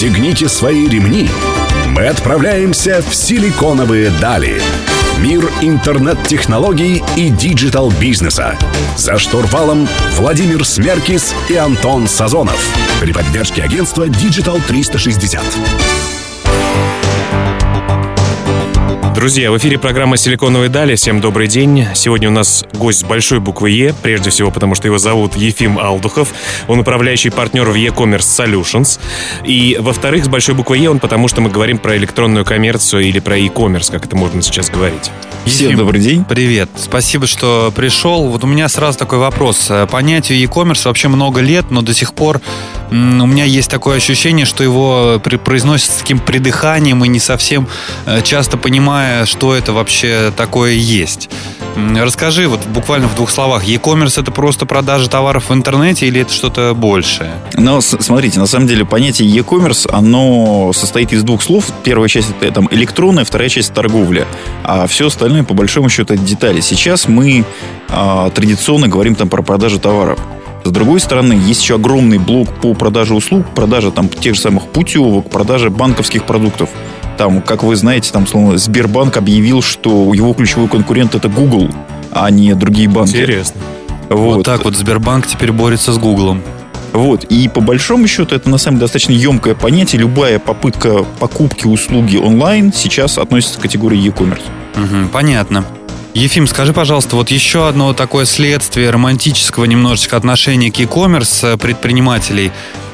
Пристегните свои ремни. Мы отправляемся в силиконовые дали. Мир интернет-технологий и диджитал-бизнеса. За штурвалом Владимир Смеркис и Антон Сазонов. При поддержке агентства Digital 360. Друзья, в эфире программа «Силиконовые дали». Всем добрый день. Сегодня у нас гость с большой буквы «Е», прежде всего потому, что его зовут Ефим Алдухов. Он управляющий партнер в e-commerce Solutions. И, во-вторых, с большой буквы «Е» он потому, что мы говорим про электронную коммерцию или про e-commerce, как это можно сейчас говорить. Всем добрый день. Привет. Спасибо, что пришел. Вот у меня сразу такой вопрос. Понятию e-commerce вообще много лет, но до сих пор у меня есть такое ощущение, что его произносят с таким придыханием и не совсем э, часто понимая, что это вообще такое есть. Расскажи вот буквально в двух словах, e-commerce это просто продажа товаров в интернете или это что-то большее? Ну, смотрите, на самом деле понятие e-commerce, оно состоит из двух слов. Первая часть это там электронная, вторая часть торговля. А все остальное, по большому счету, это детали. Сейчас мы а, традиционно говорим там про продажу товаров. С другой стороны, есть еще огромный блок по продаже услуг, продажа там тех же самых путевок, продажа банковских продуктов. Там, как вы знаете, там, словно Сбербанк объявил, что его ключевой конкурент это Google, а не другие банки. Интересно. Вот. вот так вот Сбербанк теперь борется с Гуглом. Вот. И по большому счету это на самом деле достаточно емкое понятие. Любая попытка покупки услуги онлайн сейчас относится к категории e-commerce. Угу, понятно. Ефим, скажи, пожалуйста, вот еще одно такое следствие романтического немножечко отношения к e-commerce э, предпринимателей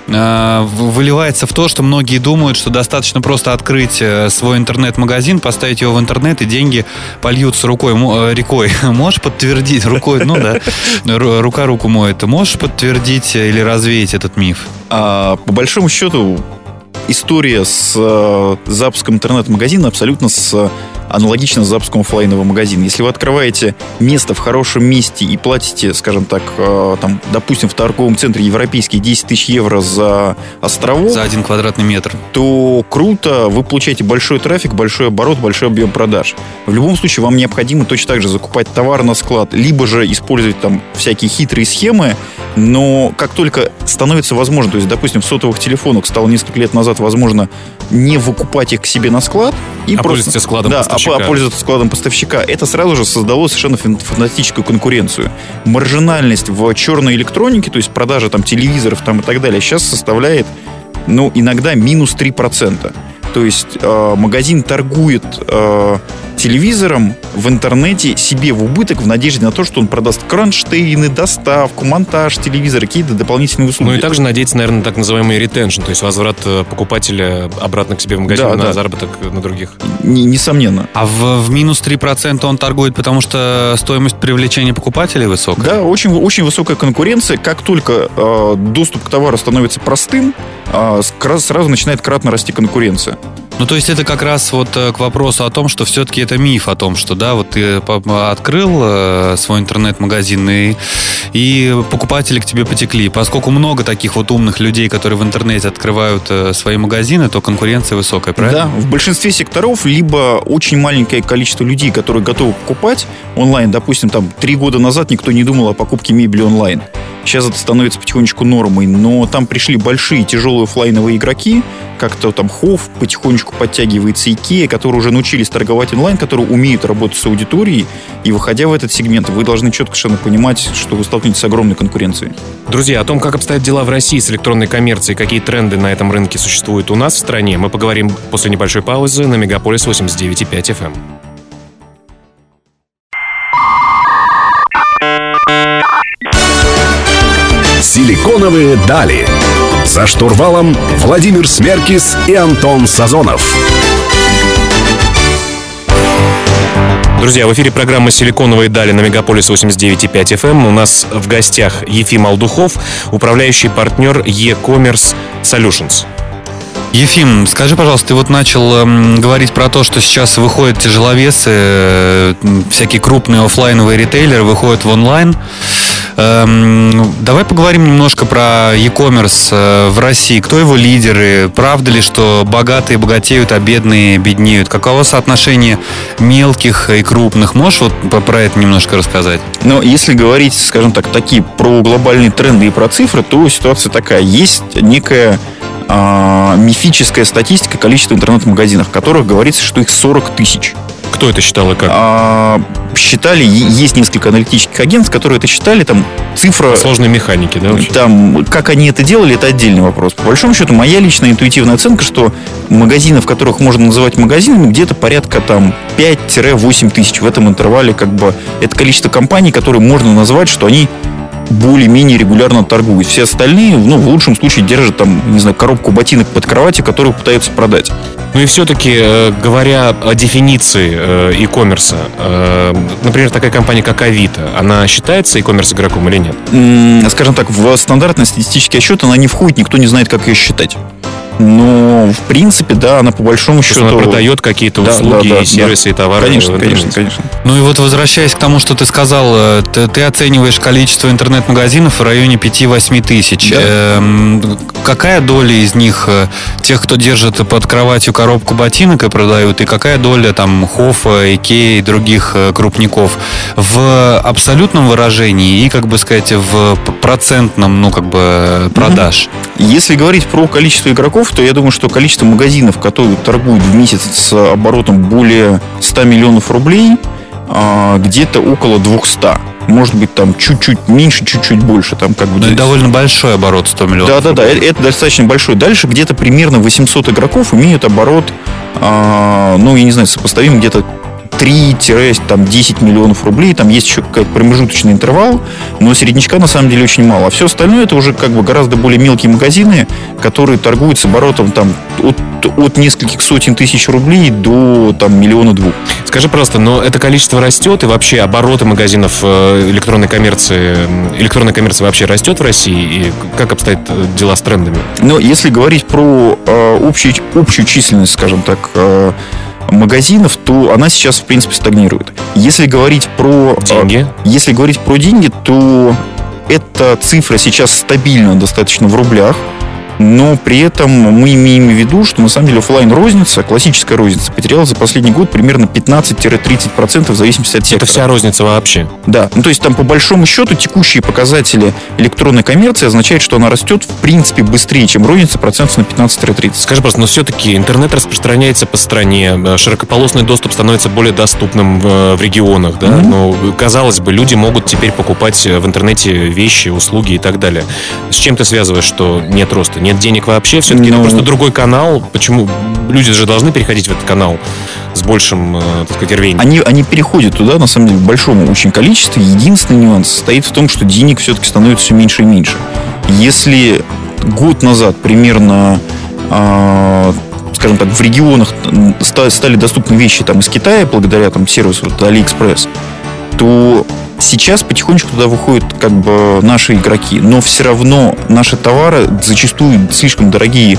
выливается в то, что многие думают, что достаточно просто открыть э, свой интернет-магазин, поставить его в интернет, и деньги польются рукой, рекой. Можешь подтвердить рукой, ну да, рука руку моет. Можешь подтвердить или развеять этот миф? А, по большому счету, история с запуском интернет-магазина абсолютно с аналогично с запуском офлайнового магазина. Если вы открываете место в хорошем месте и платите, скажем так, э, там, допустим, в торговом центре европейский 10 тысяч евро за островок... За один квадратный метр. То круто, вы получаете большой трафик, большой оборот, большой объем продаж. В любом случае, вам необходимо точно так же закупать товар на склад, либо же использовать там всякие хитрые схемы, но как только становится возможно, то есть, допустим, в сотовых телефонах стало несколько лет назад возможно не выкупать их к себе на склад, и а просто, пользоваться складом да, поставщика. А пользоваться складом поставщика. Это сразу же создало совершенно фантастическую конкуренцию. Маржинальность в черной электронике, то есть продажа там телевизоров там и так далее, сейчас составляет, ну, иногда минус 3%. То есть э, магазин торгует э, телевизором в интернете себе в убыток в надежде на то, что он продаст кронштейны, доставку, монтаж телевизора, какие-то дополнительные услуги. Ну и также надеяться, наверное, на так называемый ретеншн, то есть возврат э, покупателя обратно к себе в магазин да, на да. заработок на других. Н- несомненно. А в, в минус 3% он торгует, потому что стоимость привлечения покупателей высокая? Да, очень, очень высокая конкуренция. Как только э, доступ к товару становится простым, э, сразу начинает кратно расти конкуренция. Ну, то есть это как раз вот э, к вопросу о том, что все-таки это миф о том, что, да, вот ты открыл э, свой интернет-магазин и, и покупатели к тебе потекли. Поскольку много таких вот умных людей, которые в интернете открывают э, свои магазины, то конкуренция высокая, правильно? Да, в большинстве секторов либо очень маленькое количество людей, которые готовы покупать онлайн. Допустим, там три года назад никто не думал о покупке мебели онлайн. Сейчас это становится потихонечку нормой, но там пришли большие тяжелые офлайновые игроки, как-то там Хофф потихонечку подтягивается Икея, которые уже научились торговать онлайн, которые умеют работать с аудиторией, и выходя в этот сегмент, вы должны четко совершенно понимать, что вы столкнетесь с огромной конкуренцией. Друзья, о том, как обстоят дела в России с электронной коммерцией, какие тренды на этом рынке существуют у нас в стране, мы поговорим после небольшой паузы на Мегаполис 89.5 FM. Силиконовые дали. За штурвалом Владимир Смеркис и Антон Сазонов. Друзья, в эфире программа «Силиконовые дали» на Мегаполис 89.5 FM. Эм. У нас в гостях Ефим Алдухов, управляющий партнер e-commerce Solutions. Ефим, скажи, пожалуйста, ты вот начал э, говорить про то, что сейчас выходят тяжеловесы, э, всякие крупные офлайновые ритейлеры выходят в онлайн. Эм, давай поговорим немножко про e-commerce э, в России. Кто его лидеры? Правда ли, что богатые богатеют, а бедные беднеют? Каково соотношение мелких и крупных? Можешь вот про это немножко рассказать? Ну, если говорить, скажем так, такие про глобальные тренды и про цифры, то ситуация такая. Есть некая а, мифическая статистика количества интернет-магазинов, в которых говорится, что их 40 тысяч. Кто это считал и как? А, считали, есть несколько аналитических агентств, которые это считали, там цифра... Сложные механики, да? вообще? Там, как они это делали, это отдельный вопрос. По большому счету, моя личная интуитивная оценка, что магазинов, которых можно называть магазинами, где-то порядка там 5-8 тысяч в этом интервале, как бы, это количество компаний, которые можно назвать, что они более-менее регулярно торгуют. Все остальные, ну, в лучшем случае держат там, не знаю, коробку ботинок под кроватью, которую пытаются продать. Ну и все-таки, э, говоря о дефиниции э, e-commerce, э, например, такая компания, как Авито, она считается e-commerce игроком или нет? Скажем так, в стандартный статистический отчет она не входит, никто не знает, как ее считать. Но, в принципе, да, она по большому То счету... она продает какие-то Да, услуги, да, да, и сервисы, и товары. Конечно, в конечно, конечно. Ну и вот возвращаясь к тому, что ты сказал, э, ты, ты оцениваешь количество интернет-магазинов в районе 5-8 тысяч. Да. Эм, какая доля из них э, тех, кто держит под кроватью коробку ботинок и продают, и какая доля там Хофа, Икеи и других э, крупников в абсолютном выражении и, как бы сказать, в процентном, ну, как бы, продаж? Если говорить про количество игроков, то я думаю, что количество магазинов, которые торгуют в месяц с оборотом более 100 миллионов рублей, а, где-то около 200. Может быть, там чуть-чуть меньше, чуть-чуть больше. Там как бы Ну, есть- довольно большой оборот 100 миллионов. Да, да, да, э- это достаточно большой. Дальше где-то примерно 800 игроков имеют оборот, а, ну, я не знаю, сопоставим где-то 3-10 миллионов рублей. Там есть еще какой-то промежуточный интервал, но среднячка на самом деле очень мало. А все остальное это уже как бы гораздо более мелкие магазины, которые торгуют с оборотом там от, от нескольких сотен тысяч рублей до там миллиона двух. Скажи, пожалуйста, но это количество растет, и вообще обороты магазинов э, электронной коммерции, м, электронная коммерция вообще растет в России? И как обстоят э, дела с трендами? Но если говорить про э, общую, общую численность, скажем так, э, магазинов, то она сейчас, в принципе, стагнирует. Если говорить про... э, Деньги? если говорить про деньги, то эта цифра сейчас стабильна достаточно в рублях, но при этом мы имеем в виду, что на самом деле офлайн розница, классическая розница, потеряла за последний год примерно 15-30% в зависимости от сектора. Это вся розница вообще. Да, ну то есть там по большому счету текущие показатели электронной коммерции означают, что она растет в принципе быстрее, чем розница процентов на 15-30. Скажи, просто, но все-таки интернет распространяется по стране, э, широкополосный доступ становится более доступным в, в регионах, да? Мгм. Но, казалось бы, люди могут теперь покупать э, в интернете вещи, услуги и так далее. С чем ты связываешь, что нет роста? Нет денег вообще? Все-таки это Ну- просто другой канал. Почему? Люди же должны переходить в этот канал с большим, э, так сказать, рвением. Они, они переходят туда, на самом деле, в большом очень количестве. Единственный нюанс состоит в том, что денег все-таки становится все меньше и меньше. Если год назад примерно, а, скажем так, в регионах ста- стали доступны вещи там, из Китая благодаря там, сервису вот, AliExpress, то сейчас потихонечку туда выходят как бы наши игроки. Но все равно наши товары зачастую слишком дорогие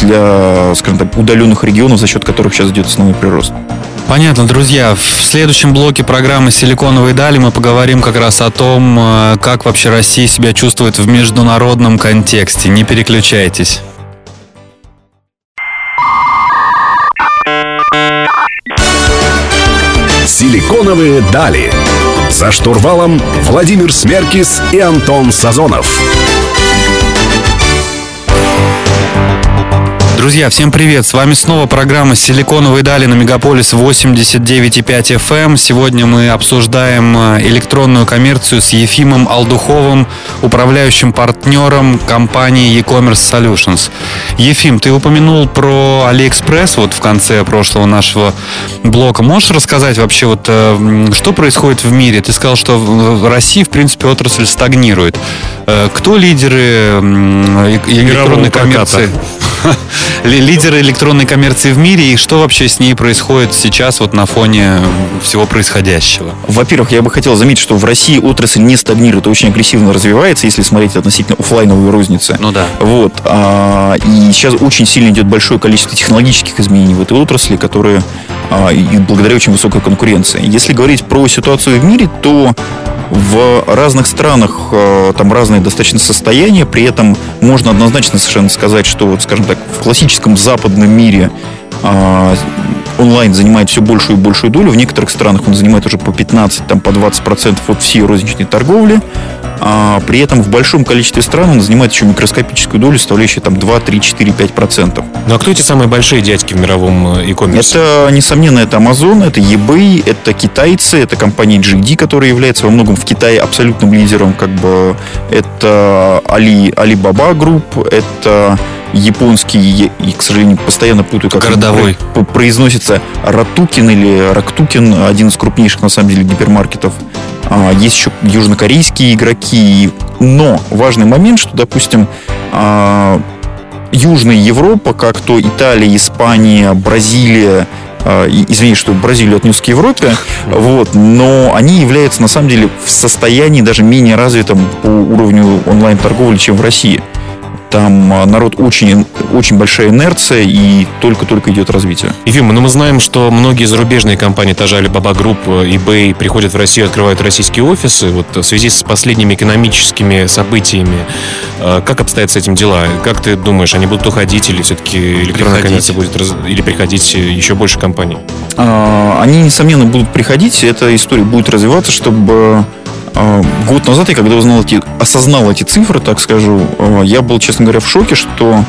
для, скажем так, удаленных регионов, за счет которых сейчас идет основной прирост. Понятно, друзья. В следующем блоке программы «Силиконовые дали» мы поговорим как раз о том, э, как вообще Россия себя чувствует в международном контексте. Не переключайтесь. Силиконовые дали. За штурвалом Владимир Смеркис и Антон Сазонов. Друзья, всем привет! С вами снова программа «Силиконовые дали» на Мегаполис 89,5 FM. Сегодня мы обсуждаем э, электронную коммерцию с Ефимом Алдуховым, управляющим партнером компании e-commerce Solutions. Ефим, ты упомянул про AliExpress вот в конце прошлого нашего блока. Можешь рассказать вообще, вот, э, что происходит в мире? Ты сказал, что в России, в принципе, отрасль стагнирует. Э, Кто лидеры электронной проката. коммерции? Ли- Лидеры электронной коммерции в мире и что вообще с ней происходит сейчас вот на фоне всего происходящего? Во-первых, я бы хотел заметить, что в России отрасль не стагнирует, а очень агрессивно развивается, если смотреть относительно оффлайновой розницы. Ну да. Вот. а, и сейчас очень сильно идет большое количество технологических изменений в этой отрасли, которые а, и благодаря очень высокой конкуренции. Если говорить про ситуацию в мире, то в разных странах а, там разные достаточно состояния, при этом можно однозначно совершенно сказать, что, вот, скажем так, в классическом западном мире онлайн занимает все большую и большую долю. В некоторых странах он занимает уже по 15, там, по 20% от всей розничной торговли. А при этом в большом количестве стран он занимает еще микроскопическую долю, составляющую там 2, 3, 4, 5 процентов. Ну а кто эти самые большие дядьки в мировом э, e-commerce? Это, несомненно, это Amazon, это eBay, это китайцы, это компания GD, которая является во многом в Китае абсолютным лидером, как бы это Ali, Alibaba Group, это японский, и, к сожалению, постоянно путаю, как Городовой. произносится Ратукин или Рактукин, один из крупнейших, на самом деле, гипермаркетов. А, есть еще южнокорейские игроки. Но важный момент, что, допустим, а, Южная Европа, как то Италия, Испания, Бразилия, а, извини, что Бразилию отнес к Европе, вот, но они являются на самом деле в состоянии даже менее развитым по уровню онлайн-торговли, чем в России. Там а, народ очень, очень большая инерция и только-только идет развитие. Ефим, ну мы знаем, что многие зарубежные компании, та же Alibaba Group, eBay, приходят в Россию, открывают российские офисы. Вот в связи с последними экономическими событиями, а, как обстоят с этим дела? Как ты думаешь, они будут уходить или все-таки электронная коммерция будет раз... или приходить еще больше компаний? А, они, несомненно, будут приходить, эта история будет развиваться, чтобы год назад я, когда узнал эти, осознал эти цифры, так скажу, а, я был, честно говоря, в шоке, что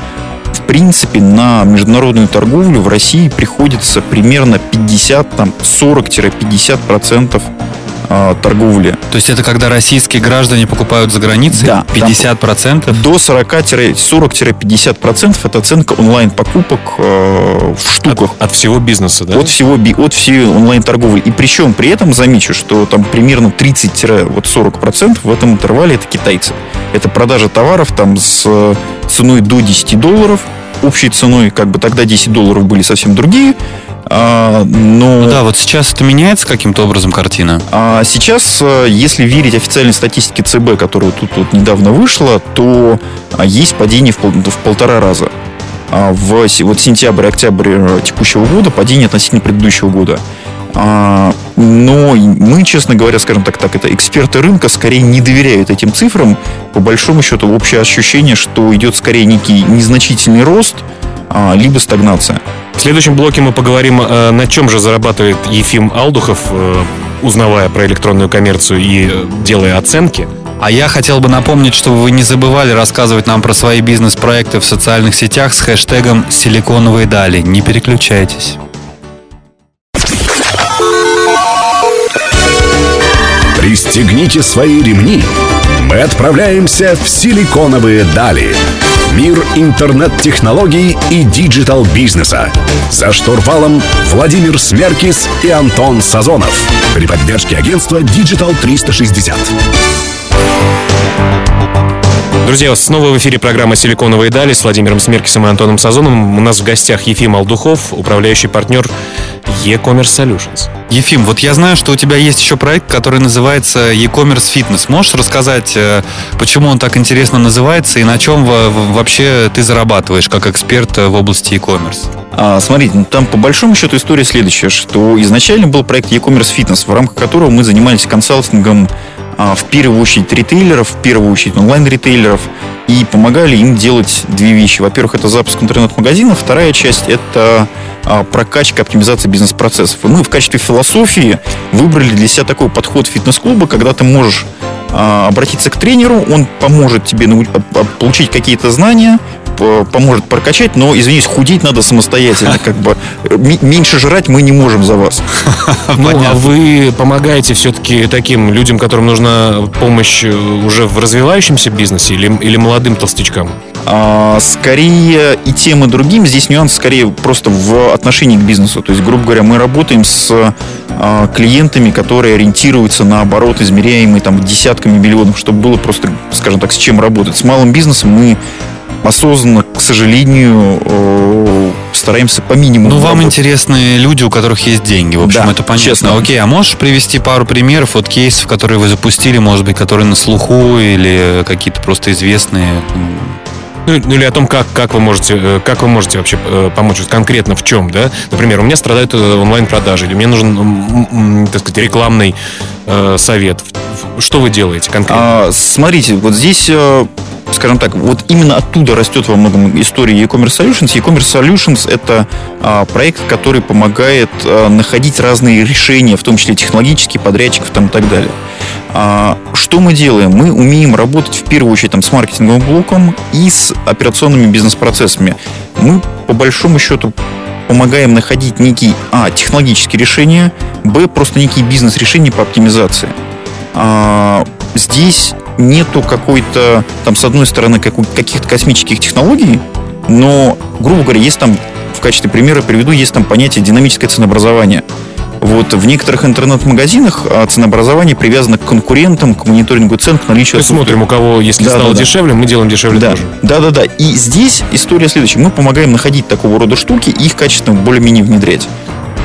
в принципе на международную торговлю в России приходится примерно 50, там 40-50 процентов э, торговли. То есть это когда российские граждане покупают за границей? Да. 50%? До 40-40-50% это оценка онлайн-покупок э, в штуках. От, от всего бизнеса, да? От всего, от всей онлайн-торговли. И причем при этом замечу, что там примерно 30-40% в этом интервале это китайцы. Это продажа товаров там с э, ценой до 10 долларов, общей ценой, как бы тогда 10 долларов были совсем другие, а, но... Ну да, вот сейчас это меняется каким-то образом картина? А сейчас, э, если верить официальной статистике ЦБ, которая тут вот недавно вышла, то а, есть падение в, пол, в полтора раза. А в вот сентябрь-октябрь текущего года падение относительно предыдущего года. А, мы, честно говоря, скажем так, так, это эксперты рынка скорее не доверяют этим цифрам. По большому счету, общее ощущение, что идет скорее некий незначительный рост, а, либо стагнация. В следующем блоке мы поговорим, э, на чем же зарабатывает Ефим Алдухов, э, узнавая про электронную коммерцию и э, делая оценки. А я хотел бы напомнить, чтобы вы не забывали рассказывать нам про свои бизнес-проекты в социальных сетях с хэштегом «Силиконовые дали». Не переключайтесь. Пристегните свои ремни. Мы отправляемся в Силиконовые дали. Мир интернет-технологий и диджитал-бизнеса. За штурвалом Владимир Смеркис и Антон Сазонов. При поддержке агентства Digital 360. Друзья, снова в эфире программа «Силиконовые дали» с Владимиром Смеркисом и Антоном Сазоном. У нас в гостях Ефим Алдухов, управляющий партнер e-commerce solutions. Ефим, вот я знаю, что у тебя есть еще проект, который называется e-commerce fitness. Можешь рассказать, э, почему он так интересно называется и на чем вообще ты зарабатываешь как эксперт в области e-commerce? А, смотрите, ну, там по большому счету история следующая, что изначально был проект e-commerce fitness, в рамках которого мы занимались консалтингом а, в первую очередь ритейлеров, в первую очередь онлайн-ритейлеров, и помогали им делать две вещи. Во-первых, это запуск интернет-магазина, вторая часть – это а, прокачка, оптимизация бизнес-процессов. И мы в качестве философии выбрали для себя такой подход фитнес-клуба, когда ты можешь а, обратиться к тренеру, он поможет тебе получить какие-то знания, поможет прокачать, но, извините, худеть надо самостоятельно, как бы меньше жрать мы не можем за вас. Ну, а вы помогаете все-таки таким людям, которым нужна помощь э, уже в развивающемся бизнесе или, или молодым толстячкам? А, скорее и тем, и другим. Здесь нюанс скорее просто в отношении к бизнесу. То есть, грубо говоря, мы работаем с а, клиентами, которые ориентируются на оборот, измеряемый там десятками миллионов, чтобы было просто, скажем так, с чем работать. С малым бизнесом мы осознанно, к сожалению, э, стараемся по минимуму. Ну, вам работать. интересны люди, у которых есть деньги. В общем, да, это понятно. Честно. Окей, а можешь привести пару примеров вот кейсов, которые вы запустили, может быть, которые на слуху или какие-то просто известные? Ну, ну или о том, как, как, вы можете, э, как вы можете вообще э, помочь конкретно в чем, да? Например, у меня страдают онлайн-продажи, или мне нужен, так сказать, рекламный э, совет. Что вы делаете конкретно? А, смотрите, вот здесь скажем так, вот именно оттуда растет во многом история e-commerce solutions. E-commerce solutions это а, проект, который помогает а, находить разные решения, в том числе технологические, подрядчиков там, и так далее. А, что мы делаем? Мы умеем работать в первую очередь там, с маркетинговым блоком и с операционными бизнес-процессами. Мы по большому счету помогаем находить некие, а, технологические решения, б, просто некие бизнес-решения по оптимизации. А, здесь нету какой-то, там, с одной стороны, каких-то космических технологий, но, грубо говоря, есть там, в качестве примера приведу, есть там понятие динамическое ценообразование. Вот в некоторых интернет-магазинах а, ценообразование привязано к конкурентам, к мониторингу цен, к наличию... Мы смотрим, у кого, если да, стало да, дешевле, мы делаем дешевле да. тоже. Да, да, да. И здесь история следующая. Мы помогаем находить такого рода штуки и их качественно более-менее внедрять.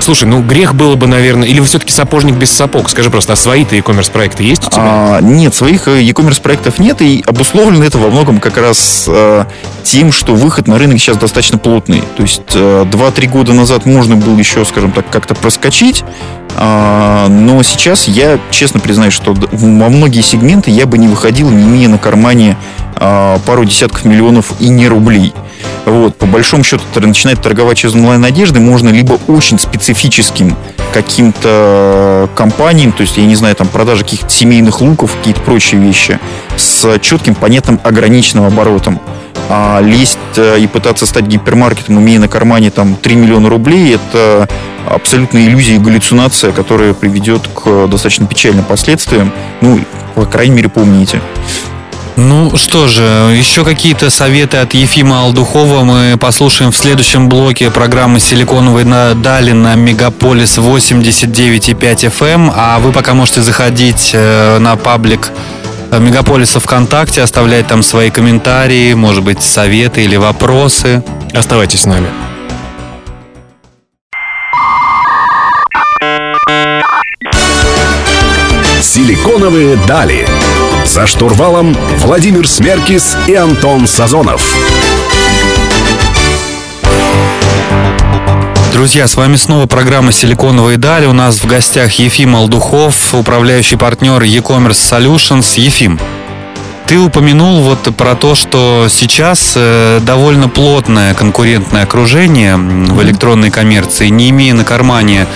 Слушай, ну грех было бы, наверное, или вы все-таки сапожник без сапог? Скажи просто, а свои-то e-commerce проекты есть у тебя? А, нет, своих э, e-commerce проектов нет, и обусловлено это во многом как раз э, тем, что выход на рынок сейчас достаточно плотный. То есть э, 2-3 года назад можно было еще, скажем так, как-то проскочить, но сейчас я честно признаюсь, что во многие сегменты я бы не выходил, не имея на кармане э, пару десятков миллионов и не рублей. Вот, по большому счету, начинать торговать через онлайн-одежды можно либо очень специфическим каким-то компаниям, то есть, я не знаю, там, продажа каких-то семейных луков, какие-то прочие вещи, с четким, понятным, ограниченным оборотом. А лезть э, и пытаться стать гипермаркетом, имея на кармане там 3 миллиона рублей, это абсолютная иллюзия и галлюцинация, которая приведет к достаточно печальным последствиям. Ну, по крайней мере, помните. Ну что же, еще какие-то советы от Ефима Алдухова мы послушаем в следующем блоке программы «Силиконовые дали» на Мегаполис 89,5 FM. Эм. А вы пока можете заходить э, на паблик э, Мегаполиса ВКонтакте, оставлять там свои комментарии, может быть, советы или вопросы. Оставайтесь с нами. «Силиконовые дали» За штурвалом Владимир Смеркис и Антон Сазонов. Друзья, с вами снова программа «Силиконовые дали». У нас в гостях Ефим Алдухов, управляющий партнер e-commerce Solutions. Ефим, ты упомянул вот про то, что сейчас э, довольно плотное конкурентное окружение в электронной коммерции, не имея на кармане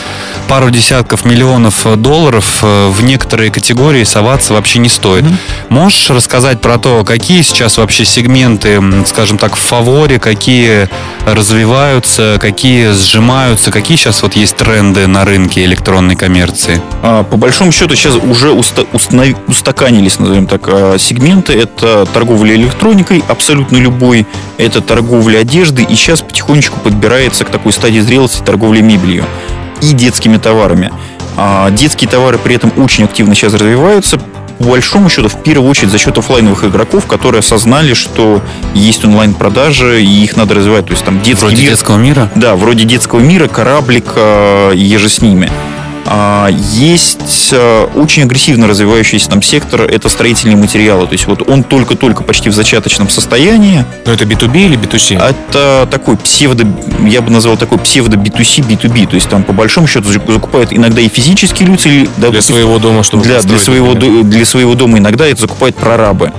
пару десятков миллионов долларов э, в некоторые категории соваться вообще не стоит. Mm-hmm. Можешь рассказать про то, какие сейчас вообще сегменты, скажем так, в фаворе, какие развиваются, какие сжимаются, какие сейчас вот есть тренды на рынке электронной коммерции? А, по большому счету сейчас уже уста- установ- устаканились, назовем так, а, сегменты. Это торговля электроникой, абсолютно любой, это торговля одежды, и сейчас потихонечку подбирается к такой стадии зрелости торговля мебелью и детскими товарами. А детские товары при этом очень активно сейчас развиваются. По большому счету, в первую очередь за счет офлайновых игроков, которые осознали, что есть онлайн-продажи, и их надо развивать. То есть там детский вроде мир. детского мира? Да, вроде детского мира, кораблика, еже с ними. А, есть а, очень агрессивно развивающийся там сектор, это строительные материалы. То есть вот он только-только почти в зачаточном состоянии. Но это B2B или B2C? Это такой псевдо, я бы назвал такой псевдо B2C, B2B. То есть там по большому счету закупают иногда и физические люди. Или, для своего дома, чтобы для, для, своего, для своего дома иногда это закупают прорабы.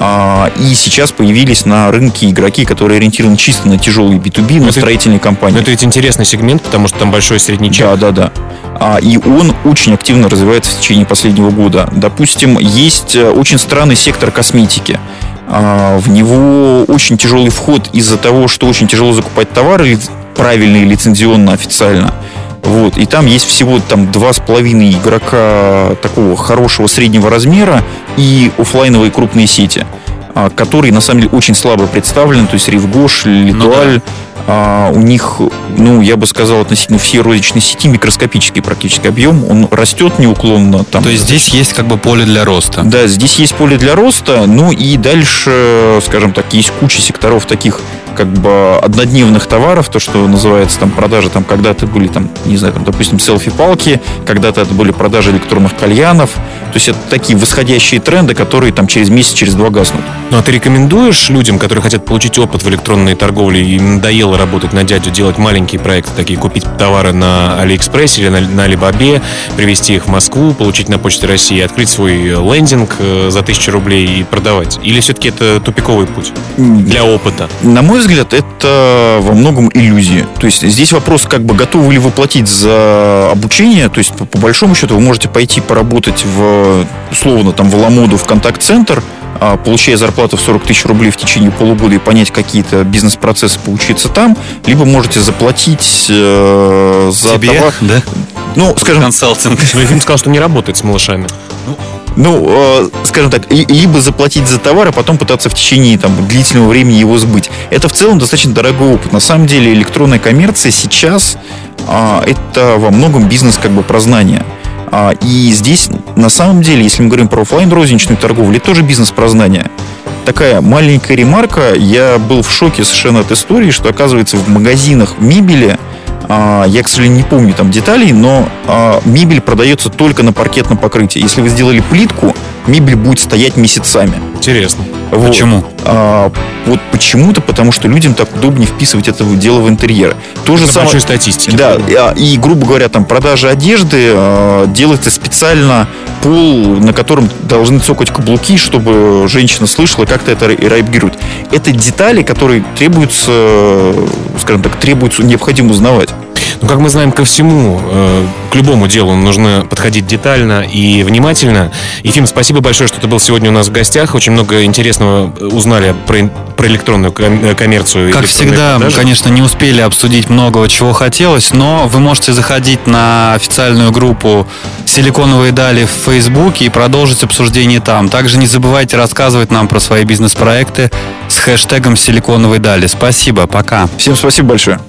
А, и сейчас появились на рынке игроки, которые ориентированы чисто на тяжелые B2B, на это, строительные компании. Но это ведь интересный сегмент, потому что там большой средний чек. Да, да, да. А, и он очень активно развивается в течение последнего года. Допустим, есть э, очень странный сектор косметики. А, в него очень тяжелый вход из-за того, что очень тяжело закупать товары правильно и лицензионно, официально. Вот. И там есть всего там два с половиной игрока такого хорошего среднего размера и офлайновые крупные сети, а, которые на самом деле очень слабо представлены. То есть Ривгош, Литуаль, ну, да. А, у них, ну, я бы сказал, относительно всей розничной сети микроскопический практически объем. Он растет неуклонно. Там, То есть здесь есть как бы поле для роста. Да, здесь есть поле для роста. Ну и дальше, скажем так, есть куча секторов таких как бы однодневных товаров, то, что называется там продажи, там когда-то были там, не знаю, там, допустим, селфи-палки, когда-то это были продажи электронных кальянов. То есть это такие восходящие тренды, которые там через месяц, через два гаснут. Ну а ты рекомендуешь людям, которые хотят получить опыт в электронной торговле, им надоело работать на дядю, делать маленькие проекты, такие купить товары на Алиэкспрессе или на, на Алибабе, привезти их в Москву, получить на Почте России, открыть свой лендинг э, за тысячу рублей и продавать? Или все-таки это тупиковый путь для опыта? На мой взгляд, это во многом иллюзия. То есть здесь вопрос, как бы готовы ли вы платить за обучение. То есть по, по большому счету вы можете пойти поработать в, условно, там, в Ламоду, в контакт-центр, а, получая зарплату в 40 тысяч рублей в течение полугода и понять какие-то бизнес-процессы, поучиться там, либо можете заплатить э, за Тебе, товар. да? Ну, скажем, Консалтинг. Но Ефим сказал, что не работает с малышами. ну, э, скажем так, либо заплатить за товар, а потом пытаться в течение там, длительного времени его сбыть. Это в целом достаточно дорогой опыт. На самом деле электронная коммерция сейчас а, это во многом бизнес как бы про знания. А, и здесь на самом деле, если мы говорим про офлайн розничную торговлю, это тоже бизнес про знания. Такая маленькая ремарка. Я был в шоке совершенно от истории, что оказывается в магазинах мебели я, к сожалению, не помню там деталей, но а, мебель продается только на паркетном покрытии. Если вы сделали плитку, мебель будет стоять месяцами. Интересно. Вот. Почему? А, вот почему-то, потому что людям так удобнее вписывать это дело в интерьер. То же На самое. большой статистике. Да, и, а, и, грубо говоря, там продажа одежды а, делается специально пол, на котором должны цокать каблуки, чтобы женщина слышала, как то это реагирует. Это детали, которые требуются, э, скажем так, требуется, необходимо узнавать. Ну, как мы знаем, ко всему, э, к любому делу нужно подходить детально и внимательно. Ефим, спасибо большое, что ты был сегодня у нас в гостях. Очень много интересного узнали про, про электронную ком- э, коммерцию. Как всегда, мы, продажи. конечно, не успели обсудить многого, чего хотелось, но вы можете заходить на официальную группу «Силиконовые дали» в Фейсбуке и продолжить обсуждение там. Также не забывайте рассказывать нам про свои бизнес-проекты с хэштегом «Силиконовые дали». Спасибо, пока. Всем спасибо большое.